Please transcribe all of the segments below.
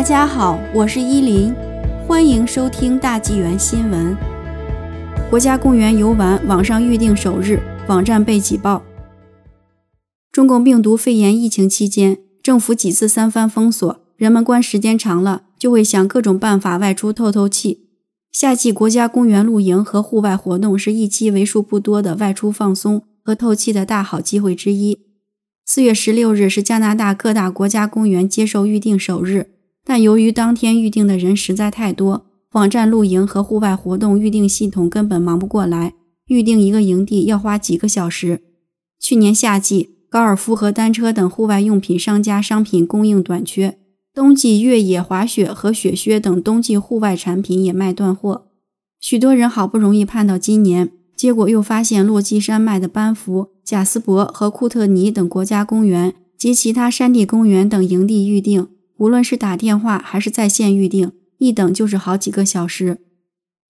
大家好，我是依林，欢迎收听大纪元新闻。国家公园游玩网上预订首日，网站被挤爆。中共病毒肺炎疫情期间，政府几次三番封锁，人们关时间长了，就会想各种办法外出透透气。夏季国家公园露营和户外活动是一期为数不多的外出放松和透气的大好机会之一。四月十六日是加拿大各大国家公园接受预订首日，但由于当天预定的人实在太多，网站露营和户外活动预订系统根本忙不过来，预订一个营地要花几个小时。去年夏季，高尔夫和单车等户外用品商家商品供应短缺。冬季越野滑雪和雪靴等冬季户外产品也卖断货，许多人好不容易盼到今年，结果又发现落基山脉的班夫、贾斯伯和库特尼等国家公园及其他山地公园等营地预订，无论是打电话还是在线预订，一等就是好几个小时。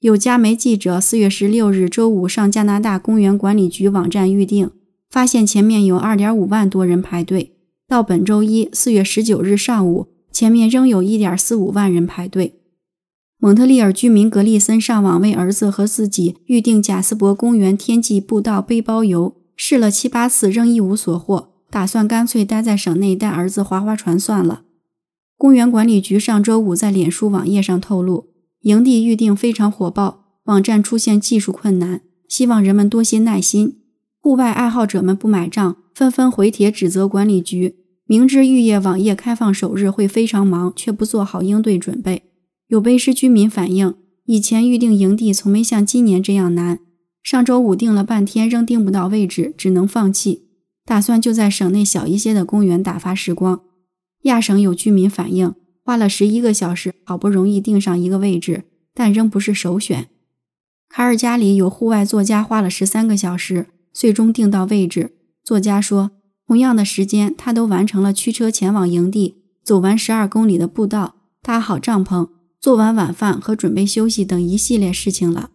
有加媒记者四月十六日周五上加拿大公园管理局网站预订，发现前面有二点五万多人排队，到本周一四月十九日上午。前面仍有一点四五万人排队。蒙特利尔居民格利森上网为儿子和自己预订贾斯伯公园天际步道背包游，试了七八次仍一无所获，打算干脆待在省内带儿子划划船算了。公园管理局上周五在脸书网页上透露，营地预订非常火爆，网站出现技术困难，希望人们多些耐心。户外爱好者们不买账，纷纷回帖指责管理局。明知玉叶网页开放首日会非常忙，却不做好应对准备。有卑诗居民反映，以前预订营地从没像今年这样难。上周五订了半天，仍订不到位置，只能放弃，打算就在省内小一些的公园打发时光。亚省有居民反映，花了十一个小时，好不容易订上一个位置，但仍不是首选。卡尔加里有户外作家花了十三个小时，最终订到位置。作家说。同样的时间，他都完成了驱车前往营地、走完十二公里的步道、搭好帐篷、做完晚饭和准备休息等一系列事情了。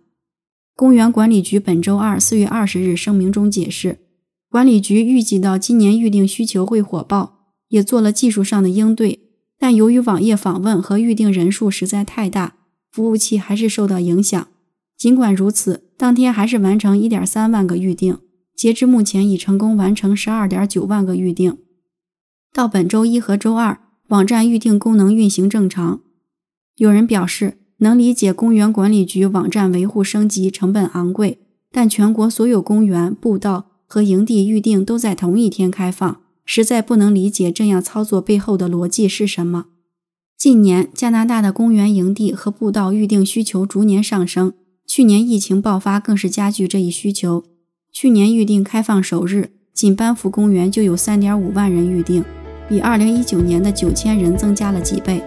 公园管理局本周二四月二十日声明中解释，管理局预计到今年预订需求会火爆，也做了技术上的应对，但由于网页访问和预订人数实在太大，服务器还是受到影响。尽管如此，当天还是完成一点三万个预订。截至目前，已成功完成十二点九万个预订。到本周一和周二，网站预订功能运行正常。有人表示，能理解公园管理局网站维护升级成本昂贵，但全国所有公园、步道和营地预订都在同一天开放，实在不能理解这样操作背后的逻辑是什么。近年，加拿大的公园营地和步道预定需求逐年上升，去年疫情爆发更是加剧这一需求。去年预定开放首日，仅班夫公园就有3.5万人预定，比2019年的9000人增加了几倍。